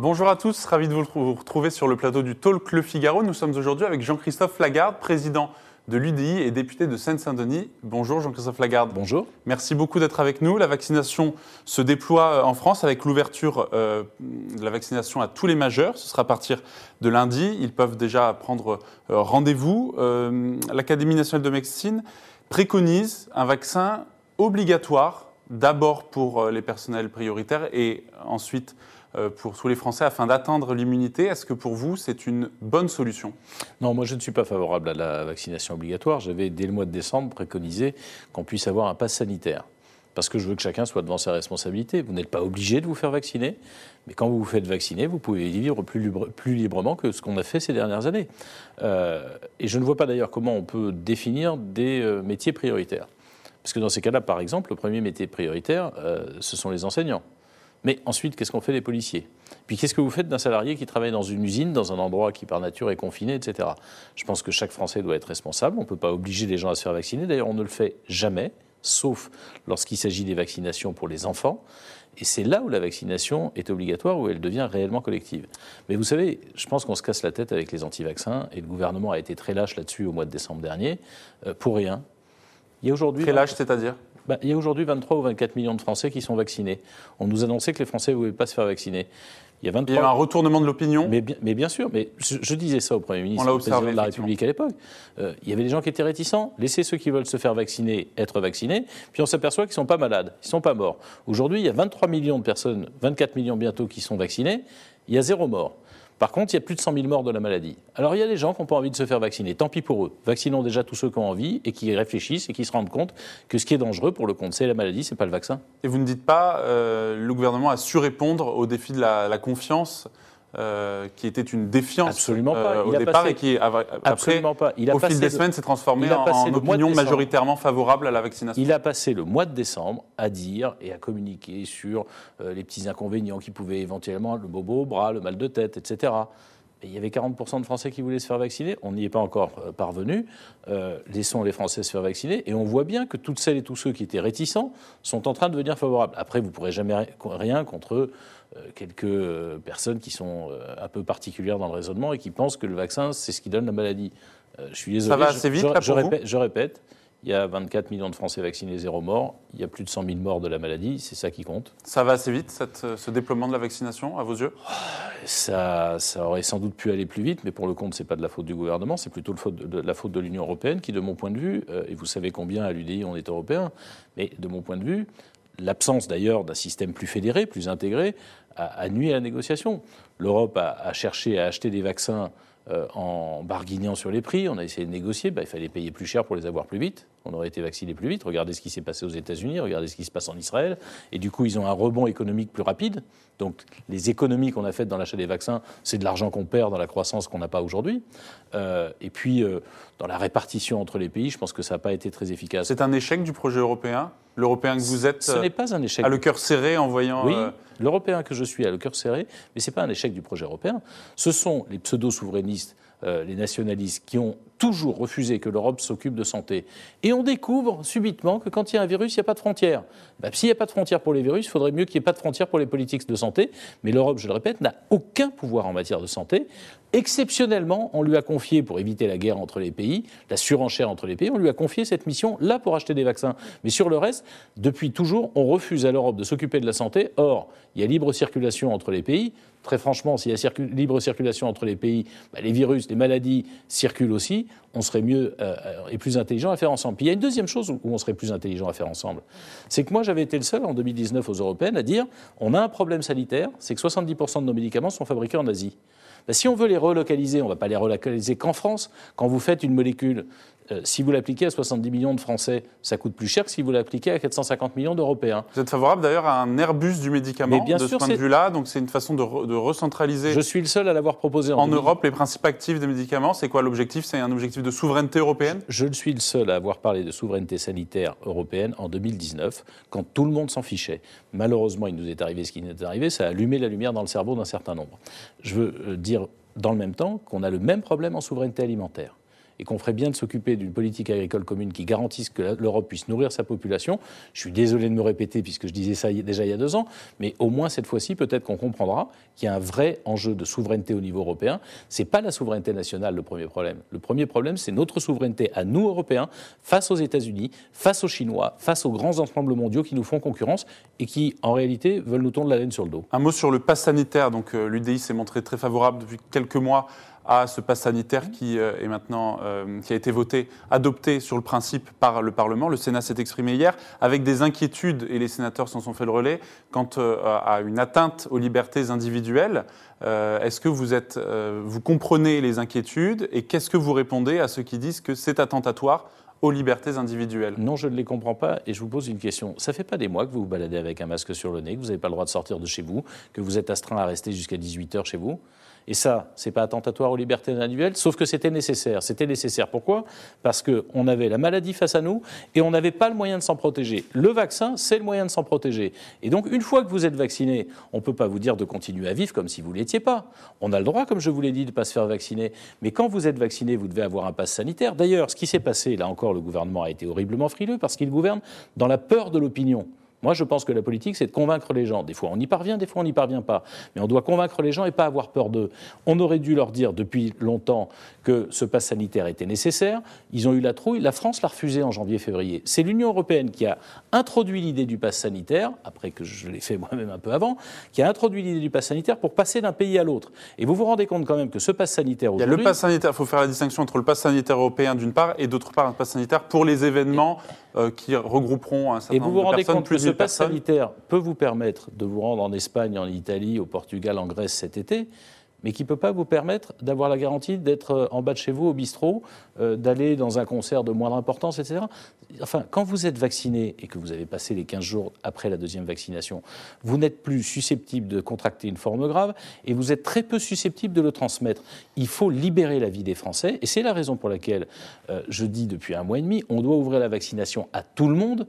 Bonjour à tous, ravi de vous retrouver sur le plateau du Talk Le Figaro. Nous sommes aujourd'hui avec Jean-Christophe Lagarde, président de l'UDI et député de Seine-Saint-Denis. Bonjour Jean-Christophe Lagarde. Bonjour. Merci beaucoup d'être avec nous. La vaccination se déploie euh, en France avec l'ouverture euh, de la vaccination à tous les majeurs. Ce sera à partir de lundi. Ils peuvent déjà prendre euh, rendez-vous. L'Académie nationale de médecine préconise un vaccin obligatoire, d'abord pour les personnels prioritaires et ensuite pour tous les Français afin d'atteindre l'immunité. Est-ce que pour vous, c'est une bonne solution? Non, moi je ne suis pas favorable à la vaccination obligatoire. J'avais, dès le mois de décembre, préconisé qu'on puisse avoir un pass sanitaire. Parce que je veux que chacun soit devant ses responsabilités. Vous n'êtes pas obligé de vous faire vacciner, mais quand vous vous faites vacciner, vous pouvez vivre plus, plus librement que ce qu'on a fait ces dernières années. Euh, et je ne vois pas d'ailleurs comment on peut définir des euh, métiers prioritaires. Parce que dans ces cas-là, par exemple, le premier métier prioritaire, ce sont les enseignants. Mais ensuite, qu'est-ce qu'on fait des policiers? Puis qu'est-ce que vous faites d'un salarié qui travaille dans une usine, dans un endroit qui par nature est confiné, etc. Je pense que chaque Français doit être responsable. On ne peut pas obliger les gens à se faire vacciner. D'ailleurs, on ne le fait jamais, sauf lorsqu'il s'agit des vaccinations pour les enfants. Et c'est là où la vaccination est obligatoire, où elle devient réellement collective. Mais vous savez, je pense qu'on se casse la tête avec les anti-vaccins, et le gouvernement a été très lâche là-dessus au mois de décembre dernier, euh, pour rien. Il y aujourd'hui. Très lâche, c'est-à-dire? Bah, il y a aujourd'hui 23 ou 24 millions de Français qui sont vaccinés. On nous annonçait que les Français ne voulaient pas se faire vacciner. Il y a, 23... il y a un retournement de l'opinion mais, mais, bien sûr, mais je, disais ça au Premier ministre, au président de la République à l'époque. Euh, il y avait des gens qui étaient réticents. Laissez ceux qui veulent se faire vacciner être vaccinés, puis on s'aperçoit qu'ils ne sont pas malades, ils ne sont pas morts. Aujourd'hui, il y a 23 millions de personnes, 24 millions bientôt qui sont vaccinés, il y a zéro mort. Par contre, il y a plus de 100 000 morts de la maladie. Alors il y a des gens qui n'ont pas envie de se faire vacciner. Tant pis pour eux. Vaccinons déjà tous ceux qui ont envie et qui réfléchissent et qui se rendent compte que ce qui est dangereux pour le compte, c'est la maladie, c'est pas le vaccin. Et vous ne dites pas, euh, le gouvernement a su répondre au défi de la confiance euh, qui était une défiance absolument pas. Euh, au départ et qui, après, absolument pas. Il a au fil des semaines, s'est transformé en, en opinion majoritairement favorable à la vaccination. Il a passé le mois de décembre à dire et à communiquer sur euh, les petits inconvénients qui pouvaient éventuellement, le bobo au bras, le mal de tête, etc. il y avait 40% de Français qui voulaient se faire vacciner. On n'y est pas encore parvenu. laissons les Français se faire vacciner. Et on voit bien que toutes celles et tous ceux qui étaient réticents sont en train de devenir favorables. Après, vous ne pourrez jamais rien contre euh, quelques euh, personnes qui sont euh, un peu particulières dans le raisonnement et qui pensent que le vaccin, c'est ce qui donne la maladie. je suis désolé. Ça va assez vite, je, répète, je répète, il y a 24 millions de Français vaccinés, zéro mort. Il y a plus de 100 000 morts de la maladie. C'est ça qui compte. Ça va assez vite, ce déploiement de la vaccination, à vos yeux? Ça, ça, aurait sans doute pu aller plus vite, mais pour le compte, ce n'est pas de la faute du gouvernement, c'est plutôt le faute de, la faute de l'Union européenne, qui, de mon point de vue, et vous savez combien à l'UDI on est européen, mais de mon point de vue, l'absence d'ailleurs d'un système plus fédéré, plus intégré, a, nuit à la négociation. L'Europe a, cherché à acheter des vaccins euh, en barguignant sur les prix. On a essayé de négocier. Bah, il fallait payer plus cher pour les avoir plus vite. On aurait été vacciné plus vite. Regardez ce qui s'est passé aux États-Unis, regardez ce qui se passe en Israël. Et du coup, ils ont un rebond économique plus rapide. Donc, les économies qu'on a faites dans l'achat des vaccins, c'est de l'argent qu'on perd dans la croissance qu'on n'a pas aujourd'hui. Euh, et puis, euh, dans la répartition entre les pays, je pense que ça n'a pas été très efficace. C'est un échec du projet européen? L'Européen que vous êtes Ce n'est pas un échec. A le cœur serré en voyant. Oui, l'Européen que je suis a le cœur serré, mais ce n'est pas un échec du projet européen. Ce sont les pseudo-souverainistes euh, les nationalistes qui ont toujours refusé que l'Europe s'occupe de santé. Et on découvre subitement que quand il y a un virus, il n'y a pas de frontières. Ben, S'il n'y a pas de frontières pour les virus, il faudrait mieux qu'il n'y ait pas de frontières pour les politiques de santé. Mais l'Europe, je le répète, n'a aucun pouvoir en matière de santé. Exceptionnellement, on lui a confié, pour éviter la guerre entre les pays, la surenchère entre les pays, on lui a confié cette mission là pour acheter des vaccins. Mais sur le reste, depuis toujours, on refuse à l'Europe de s'occuper de la santé. Or, il y a libre circulation entre les pays. Très franchement, s'il y a libre circulation entre les pays, bah, les virus, les maladies circulent aussi. On serait mieux euh, et plus intelligent à faire ensemble. Puis il y a une deuxième chose où on serait plus intelligent à faire ensemble. C'est que moi, j'avais été le seul en 2019 aux Européennes à dire on a un problème sanitaire, c'est que 70% de nos médicaments sont fabriqués en Asie. Bah, si on veut les relocaliser, on ne va pas les relocaliser qu'en France. Quand vous faites une molécule euh, si vous l'appliquez à 70 millions de Français, ça coûte plus cher que si vous l'appliquez à 450 millions d'Européens. Vous êtes favorable d'ailleurs à un Airbus du médicament bien de ce point de vue-là, donc c'est une façon de, recentraliser. Je suis le seul à l'avoir proposé en, en Europe les principes actifs des médicaments. C'est quoi l'objectif? C'est un objectif de souveraineté européenne? Je suis le seul à avoir parlé de souveraineté sanitaire européenne en 2019, quand tout le monde s'en fichait. Malheureusement, il nous est arrivé ce qui nous est arrivé, ça a allumé la lumière dans le cerveau d'un certain nombre. Je veux euh, dire dans le même temps qu'on a le même problème en souveraineté alimentaire. Et qu'on ferait bien de s'occuper d'une politique agricole commune qui garantisse que l'Europe puisse nourrir sa population. Je suis désolé de me répéter puisque je disais ça déjà il y a deux ans, mais au moins cette fois-ci, peut-être qu'on comprendra qu'il y a un vrai enjeu de souveraineté au niveau européen. Ce n'est pas la souveraineté nationale le premier problème. Le premier problème, c'est notre souveraineté à nous, Européens, face aux États-Unis, face aux Chinois, face aux grands ensembles mondiaux qui nous font concurrence et qui, en réalité, veulent nous tondre la laine sur le dos. Un mot sur le pass sanitaire. Donc, euh, l'UDI s'est montré très favorable depuis quelques mois à ce pass sanitaire qui euh, est maintenant euh, qui a été voté, adopté sur le principe par le Parlement. Le Sénat s'est exprimé hier avec des inquiétudes et les sénateurs s'en sont fait le relais quant à une atteinte aux libertés individuelles. Est-ce que vous êtes, vous comprenez les inquiétudes et qu'est-ce que vous répondez à ceux qui disent que c'est attentatoire aux libertés individuelles? Non, je ne les comprends pas et je vous pose une question. Ça fait pas des mois que vous vous baladez avec un masque sur le nez, que vous n'avez pas le droit de sortir de chez vous, que vous êtes astreint à rester jusqu'à 18 heures chez vous? Et ça, c'est pas attentatoire aux libertés individuelles, sauf que c'était nécessaire. C'était nécessaire. Pourquoi? Parce qu'on avait la maladie face à nous et on n'avait pas le moyen de s'en protéger. Le vaccin, c'est le moyen de s'en protéger. Et donc, une fois que vous êtes vacciné, on ne peut pas vous dire de continuer à vivre comme si vous ne l'étiez pas. On a le droit, comme je vous l'ai dit, de ne pas se faire vacciner. Mais quand vous êtes vacciné, vous devez avoir un pass sanitaire. D'ailleurs, ce qui s'est passé, là encore, le gouvernement a été horriblement frileux parce qu'il gouverne dans la peur de l'opinion. Moi, je pense que la politique, c'est de convaincre les gens. Des fois, on y parvient, des fois, on n'y parvient pas. Mais on doit convaincre les gens et pas avoir peur d'eux. On aurait dû leur dire depuis longtemps que ce pass sanitaire était nécessaire. Ils ont eu la trouille. La France l'a refusé en janvier-février. C'est l'Union européenne qui a introduit l'idée du pass sanitaire, après que je l'ai fait moi-même un peu avant, qui a introduit l'idée du pass sanitaire pour passer d'un pays à l'autre. Et vous vous rendez compte quand même que ce pass sanitaire aujourd'hui... Il y a le pass sanitaire, il faut faire la distinction entre le pass sanitaire européen d'une part et d'autre part un pass sanitaire pour les événements euh, qui regrouperont un certain nombre de personnes. Et vous vous rendez compte que ce pass sanitaire peut vous permettre de vous rendre en Espagne, en Italie, au Portugal, en Grèce cet été, mais qui ne peut pas vous permettre d'avoir la garantie d'être euh, en bas de chez vous au bistrot, euh, d'aller dans un concert de moindre importance, etc. Enfin, quand vous êtes vacciné et que vous avez passé les 15 jours après la deuxième vaccination, vous n'êtes plus susceptible de contracter une forme grave et vous êtes très peu susceptible de le transmettre. Il faut libérer la vie des Français et c'est la raison pour laquelle euh, je dis depuis un mois et demi, on doit ouvrir la vaccination à tout le monde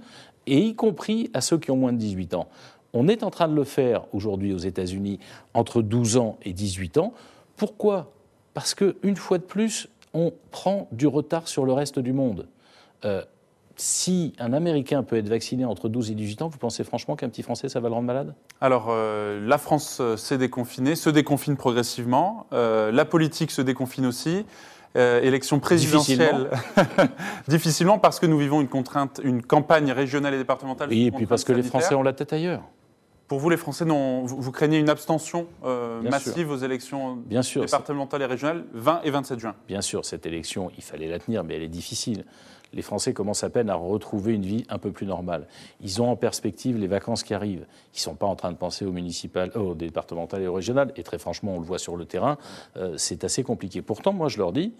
et y compris à ceux qui ont moins de 18 ans. On est en train de le faire aujourd'hui aux États-Unis entre 12 ans et 18 ans. Pourquoi? Parce qu'une fois de plus, on prend du retard sur le reste du monde. Euh, si un Américain peut être vacciné entre 12 et 18 ans, vous pensez franchement qu'un petit Français, ça va le rendre malade? Alors, euh, la France euh, s'est déconfinée, se déconfine progressivement. la politique se déconfine aussi. Élection présidentielle. Difficilement. parce que nous vivons une contrainte, une campagne régionale et départementale. Oui, et puis parce que les Français ont la tête ailleurs. Pour vous, les Français, non, vous, craignez une abstention euh, massive aux élections départementales et régionales 20 et 27 juin Bien sûr, cette élection, il fallait la tenir, mais elle est difficile. Les Français commencent à peine à retrouver une vie un peu plus normale. Ils ont en perspective les vacances qui arrivent. Ils ne sont pas en train de penser aux municipales, aux départementales et aux régionales. Et très franchement, on le voit sur le terrain, euh, c'est assez compliqué. Pourtant, moi, je leur dis,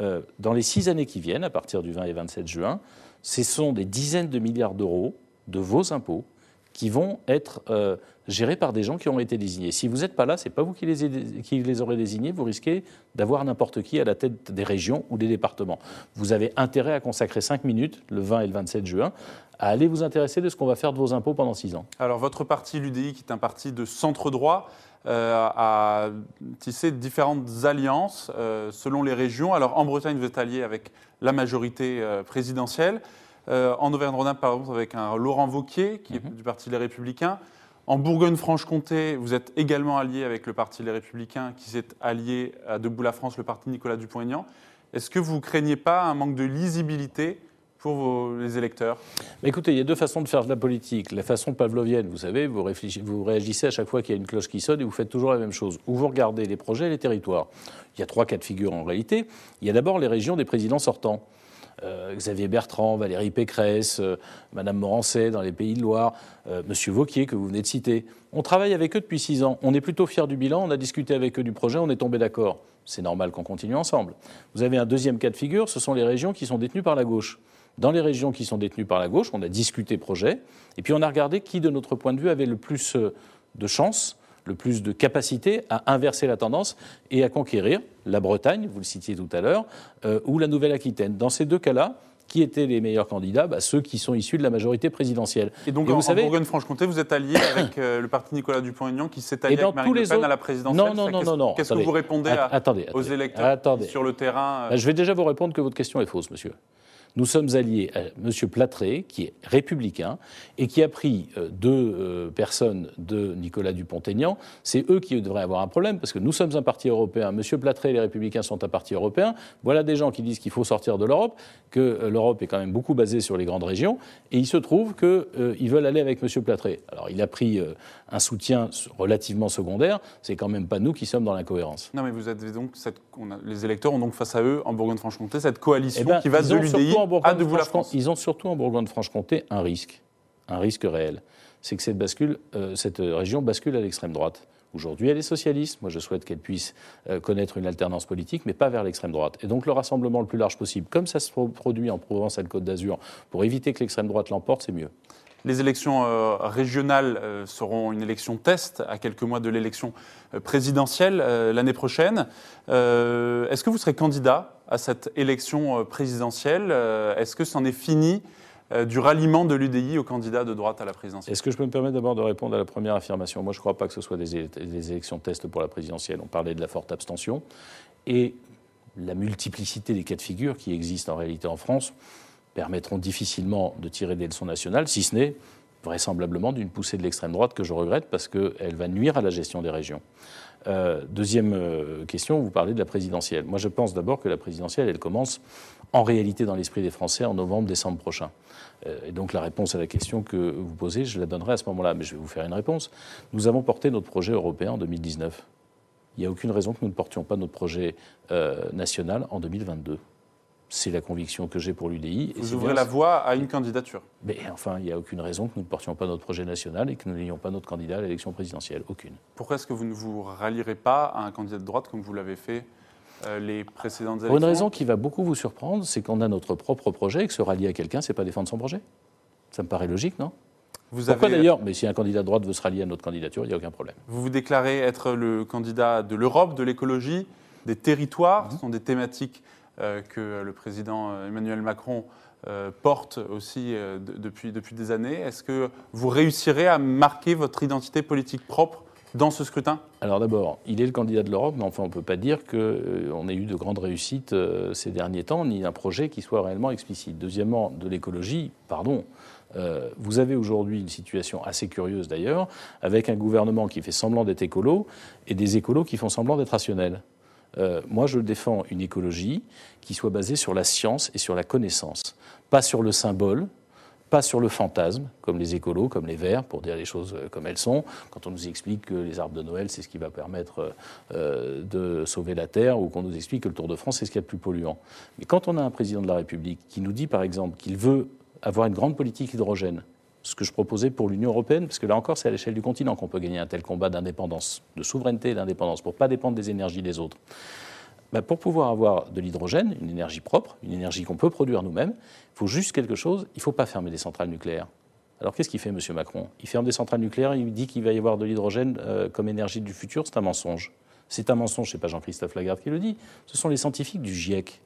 euh, dans les six années qui viennent, à partir du 20 et 27 juin, ce sont des dizaines de milliards d'euros de vos impôts qui vont être euh, gérés par des gens qui ont été désignés. Si vous n'êtes pas là, ce n'est pas vous qui les, aurez désignés, vous risquez d'avoir n'importe qui à la tête des régions ou des départements. Vous avez intérêt à consacrer 5 minutes, le 20 et le 27 juin, à aller vous intéresser de ce qu'on va faire de vos impôts pendant 6 ans. Alors votre parti, l'UDI, qui est un parti de centre-droit, euh, a tissé différentes alliances euh, selon les régions. Alors en Bretagne, vous êtes allié avec la majorité présidentielle. Euh, en Auvergne-Rhône-Alpes, par exemple, avec un Laurent Vauquier, qui est mhm. du Parti Les Républicains. En Bourgogne-Franche-Comté, vous êtes également allié avec le Parti Les Républicains, qui s'est allié à Debout la France, le parti Nicolas Dupont-Aignan. Est-ce que vous ne craignez pas un manque de lisibilité pour les électeurs? Écoutez, il y a deux façons de faire de la politique. La façon pavlovienne, vous savez, vous, vous réagissez à chaque fois qu'il y a une cloche qui sonne et vous faites toujours la même chose. Ou vous regardez les projets et les territoires. Il y a trois cas de figure en réalité. Il y a d'abord les régions des présidents sortants. Euh, Xavier Bertrand, Valérie Pécresse, euh, Madame Morancet dans les Pays de Loire, euh, Monsieur Vauquier que vous venez de citer. On travaille avec eux depuis six ans. On est plutôt fiers du bilan. On a discuté avec eux du projet. On est tombé d'accord. C'est normal qu'on continue ensemble. Vous avez un deuxième cas de figure. Ce sont les régions qui sont détenues par la gauche. Dans les régions qui sont détenues par la gauche, on a discuté projet. Et puis on a regardé qui, de notre point de vue, avait le plus de chances le plus de capacité à inverser la tendance et à conquérir la Bretagne, vous le citiez tout à l'heure, euh, ou la Nouvelle-Aquitaine. Dans ces deux cas-là, qui étaient les meilleurs candidats? Bah, Ceux qui sont issus de la majorité présidentielle. Et donc, en, vous savez, Bourgogne-Franche-Comté, vous êtes allié avec euh, le parti Nicolas Dupont-Aignan qui s'est allié avec Marine Le Pen à la présidentielle Non, non, non, non. non. Qu'est-ce que vous répondez aux électeurs sur le terrain bah, Je vais déjà vous répondre que votre question est fausse, monsieur. Nous sommes alliés à M. Platré, qui est républicain, et qui a pris euh, deux euh, personnes de Nicolas Dupont-Aignan. C'est eux qui devraient avoir un problème, parce que nous sommes un parti européen. M. Platré et les républicains sont un parti européen. Voilà des gens qui disent qu'il faut sortir de l'Europe, que euh, l'Europe est quand même beaucoup basée sur les grandes régions, et il se trouve qu'ils veulent aller avec M. Platré. Alors il a pris un soutien relativement secondaire, c'est quand même pas nous qui sommes dans l'incohérence. Non mais vous avez donc cette, les électeurs ont donc face à eux en Bourgogne-Franche-Comté cette coalition eh ben, qui va de l'UDI Ils ont surtout en Bourgogne-Franche-Comté un risque, un risque réel, c'est que cette, bascule, euh, cette région bascule à l'extrême droite. Aujourd'hui, elle est socialiste. Moi, je souhaite qu'elle puisse euh, connaître une alternance politique, mais pas vers l'extrême droite. Et donc, le rassemblement le plus large possible, comme ça se produit en Provence et le Côte d'Azur, pour éviter que l'extrême droite l'emporte, c'est mieux. Les élections euh, régionales euh, seront une élection test à quelques mois de l'élection euh, présidentielle l'année prochaine. Est-ce que vous serez candidat à cette élection présidentielle Est-ce que c'en est fini du ralliement de l'UDI aux candidats de droite à la présidentielle? Est-ce que je peux me permettre d'abord de répondre à la première affirmation? Moi, je ne crois pas que ce soit des, des élections test pour la présidentielle. On parlait de la forte abstention. Et la multiplicité des cas de figure qui existent en réalité en France permettront difficilement de tirer des leçons nationales, si ce n'est vraisemblablement d'une poussée de l'extrême droite que je regrette parce qu'elle va nuire à la gestion des régions. Euh, deuxième euh, question, vous parlez de la présidentielle. Moi, je pense d'abord que la présidentielle, elle commence en réalité dans l'esprit des Français en novembre-décembre prochain. Euh, et donc la réponse à la question que vous posez, je la donnerai à ce moment-là, mais je vais vous faire une réponse. Nous avons porté notre projet européen en 2019. Il n'y a aucune raison que nous ne portions pas notre projet national en 2022. C'est la conviction que j'ai pour l'UDI. Vous ouvrez la voie à une candidature Mais enfin, il n'y a aucune raison que nous ne portions pas notre projet national et que nous n'ayons pas notre candidat à l'élection présidentielle. Aucune. Pourquoi est-ce que vous ne vous rallierez pas à un candidat de droite comme vous l'avez fait euh, les précédentes élections Pour une raison qui va beaucoup vous surprendre, c'est qu'on a notre propre projet et que se rallier à quelqu'un, c'est pas défendre son projet. Ça me paraît logique, non? Vous Pourquoi d'ailleurs Mais si un candidat de droite veut se rallier à notre candidature, il n'y a aucun problème. Vous vous déclarez être le candidat de l'Europe, de l'écologie, des territoires. Ce mhm. sont des thématiques euh, que le président euh, Emmanuel Macron euh, porte aussi depuis, depuis des années. Est-ce que vous réussirez à marquer votre identité politique propre dans ce scrutin? Alors d'abord, il est le candidat de l'Europe, mais enfin on ne peut pas dire qu'on ait eu de grandes réussites ces derniers temps, ni un projet qui soit réellement explicite. Deuxièmement, de l'écologie, pardon. vous avez aujourd'hui une situation assez curieuse d'ailleurs, avec un gouvernement qui fait semblant d'être écolo et des écolos qui font semblant d'être rationnels. Euh, moi, je défends une écologie qui soit basée sur la science et sur la connaissance, pas sur le symbole, pas sur le fantasme, comme les écolos, comme les verts, pour dire les choses euh, comme elles sont. Quand on nous explique que les arbres de Noël, c'est ce qui va permettre euh, de sauver la Terre, ou qu'on nous explique que le Tour de France, c'est ce qui est le plus polluant. Mais quand on a un président de la République qui nous dit, par exemple, qu'il veut avoir une grande politique hydrogène, ce que je proposais pour l'Union européenne, parce que là encore, c'est à l'échelle du continent qu'on peut gagner un tel combat d'indépendance, de souveraineté et d'indépendance, pour ne pas dépendre des énergies des autres. Ben, pour pouvoir avoir de l'hydrogène, une énergie propre, une énergie qu'on peut produire nous-mêmes, il faut juste quelque chose, il ne faut pas fermer des centrales nucléaires. Alors qu'est-ce qu'il fait, M. Macron? Il ferme des centrales nucléaires, il dit qu'il va y avoir de l'hydrogène euh, comme énergie du futur, c'est un mensonge. C'est un mensonge, ce n'est pas Jean-Christophe Lagarde qui le dit, ce sont les scientifiques du GIEC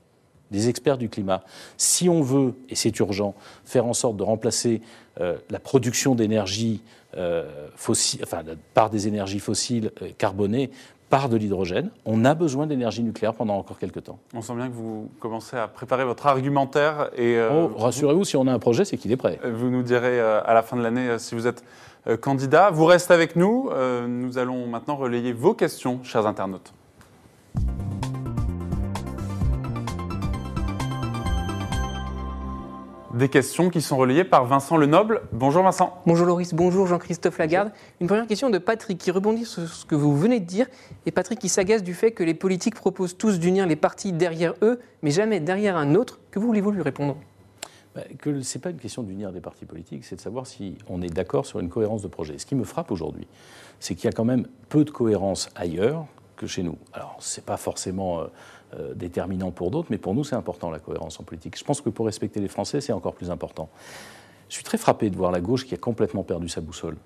des experts du climat. Si on veut, et c'est urgent, faire en sorte de remplacer euh, la production d'énergie euh, enfin, par des énergies fossiles euh, carbonées par de l'hydrogène, on a besoin d'énergie nucléaire pendant encore quelques temps. On sent bien que vous commencez à préparer votre argumentaire. Et, oh, rassurez-vous, si on a un projet, c'est qu'il est prêt. Vous nous direz à la fin de l'année si vous êtes candidat. Vous restez avec nous. nous allons maintenant relayer vos questions, chers internautes. Des questions qui sont relayées par Vincent Lenoble. Bonjour Vincent. Bonjour Loris, bonjour Jean-Christophe Lagarde. Une première question de Patrick qui rebondit sur ce que vous venez de dire. Et Patrick qui s'agace du fait que les politiques proposent tous d'unir les partis derrière eux, mais jamais derrière un autre. Que voulez-vous lui répondre? Bah, que ce n'est pas une question d'unir des partis politiques, c'est de savoir si on est d'accord sur une cohérence de projet. Ce qui me frappe aujourd'hui, c'est qu'il y a quand même peu de cohérence ailleurs que chez nous. Alors, ce n'est pas forcément euh, euh, déterminant pour d'autres, mais pour nous, c'est important la cohérence en politique. Je pense que pour respecter les Français, c'est encore plus important. Je suis très frappé de voir la gauche qui a complètement perdu sa boussole.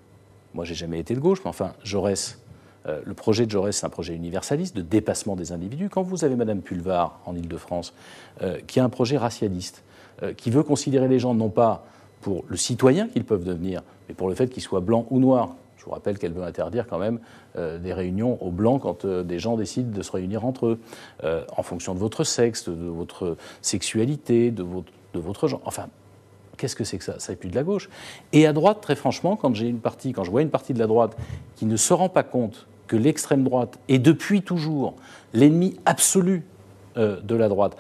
Moi, j'ai jamais été de gauche, mais enfin, Jaurès, euh, le projet de Jaurès, c'est un projet universaliste, de dépassement des individus. Quand vous avez Madame Pulvar en Ile-de-France, euh, qui a un projet racialiste, euh, qui veut considérer les gens non pas pour le citoyen qu'ils peuvent devenir, mais pour le fait qu'ils soient blancs ou noirs. Je vous rappelle qu'elle veut interdire quand même euh, des réunions aux blancs quand euh, des gens décident de se réunir entre eux, euh, en fonction de votre sexe, de votre sexualité, de votre, de votre genre. Enfin, qu'est-ce que c'est que ça? Ça n'est plus de la gauche. Et à droite, très franchement, quand j'ai une partie, quand je vois une partie de la droite qui ne se rend pas compte que l'extrême droite est depuis toujours l'ennemi absolu de la droite,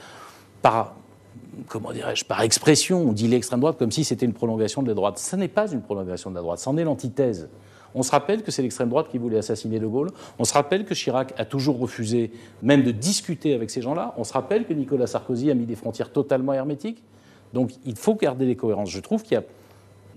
par comment dirais-je, par expression, on dit l'extrême droite comme si c'était une prolongation de la droite. Ce n'est pas une prolongation de la droite, c'en est l'antithèse. On se rappelle que c'est l'extrême droite qui voulait assassiner De Gaulle. On se rappelle que Chirac a toujours refusé même de discuter avec ces gens-là. On se rappelle que Nicolas Sarkozy a mis des frontières totalement hermétiques. Donc il faut garder les cohérences. Je trouve qu'il y a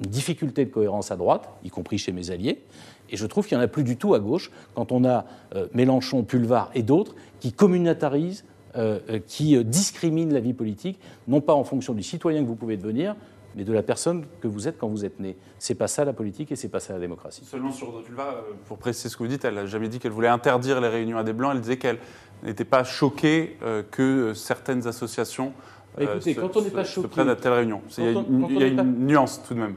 une difficulté de cohérence à droite, y compris chez mes alliés. Et je trouve qu'il n'y en a plus du tout à gauche quand on a euh, Mélenchon, Pulvar et d'autres qui communautarisent, euh, euh, qui discriminent la vie politique, non pas en fonction du citoyen que vous pouvez devenir, mais de la personne que vous êtes quand vous êtes né. C'est pas ça la politique et c'est pas ça la démocratie. Seulement sur Dotulva, euh, pour préciser ce que vous dites, elle n'a jamais dit qu'elle voulait interdire les réunions à des blancs. Elle disait qu'elle n'était pas choquée euh, que euh, certaines associations euh, Écoutez, se, quand on n'est pas choqué- prennent à telle réunion. Il y a, on- une, y a pas- nuance tout de même.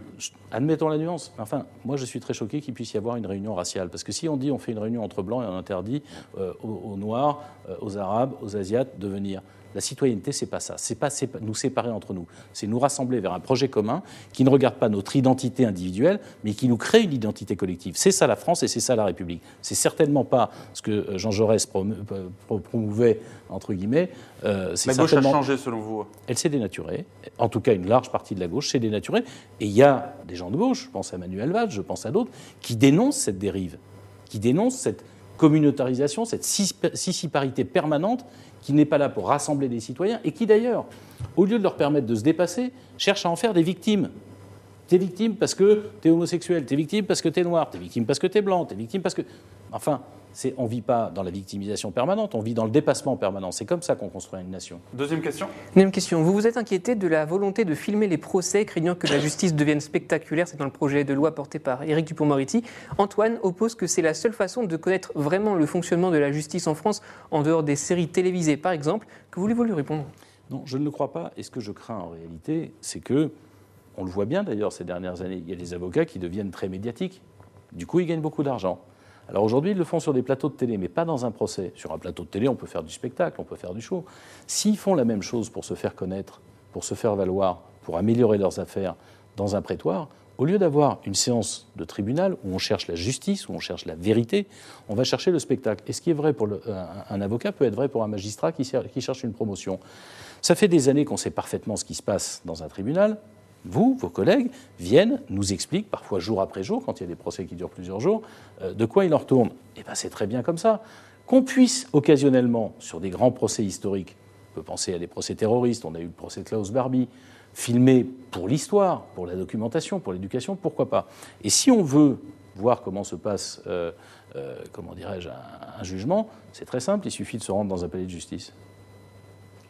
Admettons la nuance. Enfin, moi, je suis très choqué qu'il puisse y avoir une réunion raciale. Parce que si on dit on fait une réunion entre blancs et on interdit euh, aux, aux Noirs, euh, aux Arabes, aux Asiates de venir, la citoyenneté, c'est pas ça. C'est pas nous séparer entre nous. C'est nous rassembler vers un projet commun qui ne regarde pas notre identité individuelle, mais qui nous crée une identité collective. C'est ça la France et c'est ça la République. C'est certainement pas ce que euh, Jean Jaurès euh, promouvait entre guillemets. Euh, La gauche a changé selon vous. elle s'est dénaturée. En tout cas, une large partie de la gauche s'est dénaturée. Et il y a des gens de gauche, je pense à Manuel Valls, je pense à d'autres, qui dénoncent cette dérive, qui dénoncent cette communautarisation, cette sis- sissiparité permanente qui n'est pas là pour rassembler des citoyens et qui d'ailleurs, au lieu de leur permettre de se dépasser, cherche à en faire des victimes. T'es victime parce que t'es homosexuel, t'es victime parce que t'es noir, t'es victime parce que t'es blanc, t'es victime parce que... Enfin, c'est, on vit pas dans la victimisation permanente, on vit dans le dépassement permanent. C'est comme ça qu'on construit une nation. Deuxième question. Deuxième question. Vous vous êtes inquiété de la volonté de filmer les procès, craignant que la justice devienne spectaculaire? C'est dans le projet de loi porté par Éric Dupond-Moretti. Antoine oppose que c'est la seule façon de connaître vraiment le fonctionnement de la justice en France, en dehors des séries télévisées, par exemple. Que voulez-vous lui répondre? Non, je ne le crois pas. Et ce que je crains en réalité, c'est que, on le voit bien d'ailleurs ces dernières années, il y a des avocats qui deviennent très médiatiques. Du coup, ils gagnent beaucoup d'argent. Alors aujourd'hui, ils le font sur des plateaux de télé, mais pas dans un procès. Sur un plateau de télé, on peut faire du spectacle, on peut faire du show. S'ils font la même chose pour se faire connaître, pour se faire valoir, pour améliorer leurs affaires dans un prétoire, au lieu d'avoir une séance de tribunal où on cherche la justice, où on cherche la vérité, on va chercher le spectacle. Et ce qui est vrai pour un, avocat peut être vrai pour un magistrat qui, qui cherche une promotion. Ça fait des années qu'on sait parfaitement ce qui se passe dans un tribunal. Vous, vos collègues, viennent, nous expliquent, parfois jour après jour, quand il y a des procès qui durent plusieurs jours, euh, de quoi il en retourne. Et bien c'est très bien comme ça. Qu'on puisse occasionnellement, sur des grands procès historiques, on peut penser à des procès terroristes, on a eu le procès de Klaus Barbie, filmer pour l'histoire, pour la documentation, pour l'éducation, pourquoi pas. Et si on veut voir comment se passe, euh, euh, comment dirais-je, un jugement, c'est très simple, il suffit de se rendre dans un palais de justice.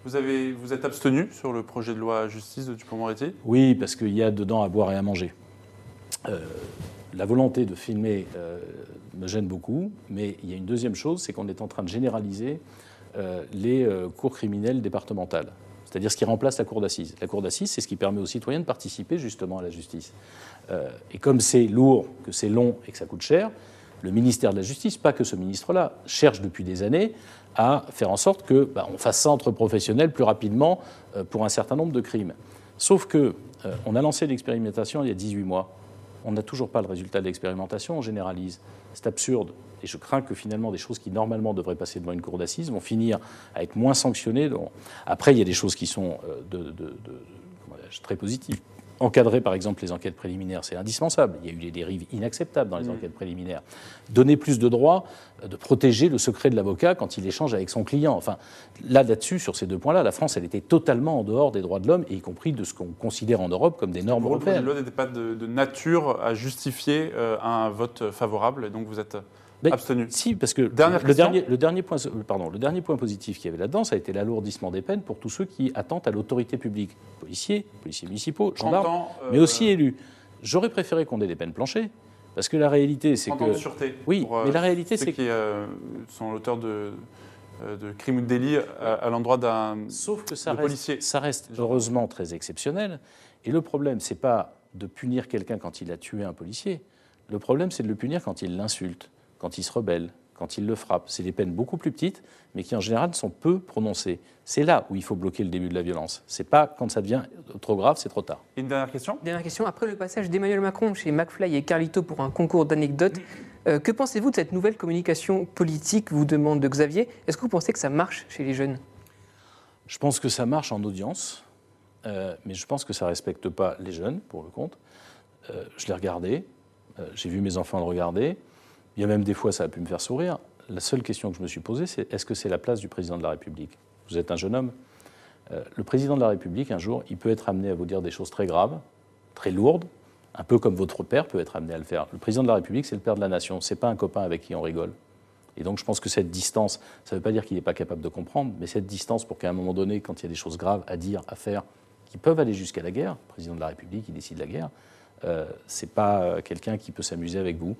Vous, êtes abstenu sur le projet de loi justice de Dupond-Moretti Oui, parce qu'il y a dedans à boire et à manger. Euh, la volonté de filmer euh, me gêne beaucoup, mais il y a une deuxième chose, c'est qu'on est en train de généraliser euh, les cours criminelles départementales, c'est-à-dire ce qui remplace la cour d'assises. La cour d'assises, c'est ce qui permet aux citoyens de participer justement à la justice. Et comme c'est lourd, que c'est long et que ça coûte cher, le ministère de la Justice, pas que ce ministre-là, cherche depuis des années à faire en sorte que bah, fasse ça entre professionnels plus rapidement euh, pour un certain nombre de crimes. Sauf que euh, on a lancé l'expérimentation il y a 18 mois. On n'a toujours pas le résultat de l'expérimentation, on généralise. C'est absurde. Et je crains que finalement des choses qui normalement devraient passer devant une cour d'assises vont finir à être moins sanctionnées. Après, il y a des choses qui sont euh, très positives. Encadrer par exemple les enquêtes préliminaires, c'est indispensable. Il y a eu des dérives inacceptables dans les enquêtes préliminaires. Donner plus de droits, euh, de protéger le secret de l'avocat quand il échange avec son client. Enfin, là, là-dessus, sur ces deux points-là, la France, elle était totalement en dehors des droits de l'homme, et y compris de ce qu'on considère en Europe comme des normes Pour le projet de européennes. loi n'était pas de, de nature à justifier euh, un vote favorable, et donc vous êtes abstenu. Si, parce que Dernière le dernier, le, dernier point, pardon, le dernier point positif qu'il y avait là-dedans, ça a été l'alourdissement des peines pour tous ceux qui attentent à l'autorité publique. Policiers, policiers municipaux, 30 gendarmes, ans, euh, mais aussi élus. J'aurais préféré qu'on ait des peines planchées, parce que la réalité, c'est 30 ans que... de sûreté. Oui, pour, euh, mais la réalité, c'est qui euh, sont l'auteur de de crime ou de délit à, à l'endroit d'un Sauf que ça reste, ça reste heureusement très exceptionnel. Et le problème, c'est pas de punir quelqu'un quand il a tué un policier. Le problème, c'est de le punir quand il l'insulte, quand il se rebelle, quand il le frappe. C'est des peines beaucoup plus petites, mais qui en général sont peu prononcées. C'est là où il faut bloquer le début de la violence. C'est pas quand ça devient trop grave, c'est trop tard. Une dernière question? Dernière question, après le passage d'Emmanuel Macron chez McFly et Carlito pour un concours d'anecdotes, euh, que pensez-vous de cette nouvelle communication politique, vous demande de Xavier Est-ce que vous pensez que ça marche chez les jeunes? Je pense que ça marche en audience, euh, mais je pense que ça ne respecte pas les jeunes, pour le compte. Euh, je l'ai regardé, euh, j'ai vu mes enfants le regarder. Il y a même des fois, ça a pu me faire sourire. La seule question que je me suis posée, c'est est-ce que c'est la place du président de la République? Vous êtes un jeune homme. Euh, le président de la République, un jour, il peut être amené à vous dire des choses très graves, très lourdes, un peu comme votre père peut être amené à le faire. Le président de la République, c'est le père de la nation. C'est pas un copain avec qui on rigole. Et donc, je pense que cette distance, ça ne veut pas dire qu'il n'est pas capable de comprendre, mais cette distance pour qu'à un moment donné, quand il y a des choses graves à dire, à faire, qui peuvent aller jusqu'à la guerre, le président de la République, il décide la guerre, euh, c'est pas euh, quelqu'un qui peut s'amuser avec vous.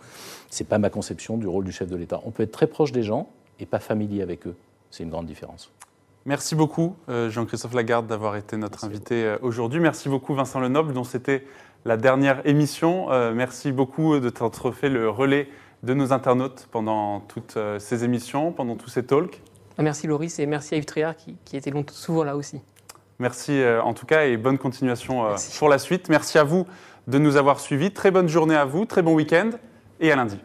C'est pas ma conception du rôle du chef de l'État. On peut être très proche des gens et pas familier avec eux. C'est une grande différence. Merci beaucoup, euh, Jean-Christophe Lagarde, d'avoir été notre invité euh, aujourd'hui. Merci beaucoup, Vincent Lenoble, dont c'était la dernière émission. Euh, merci beaucoup de t'être fait le relais de nos internautes pendant toutes ces émissions, pendant tous ces talks. Merci Loris et merci à Yves Tréhard qui, qui était souvent là aussi. Merci en tout cas et bonne continuation Merci. pour la suite. Merci à vous de nous avoir suivis. Très bonne journée à vous, très bon week-end et à lundi.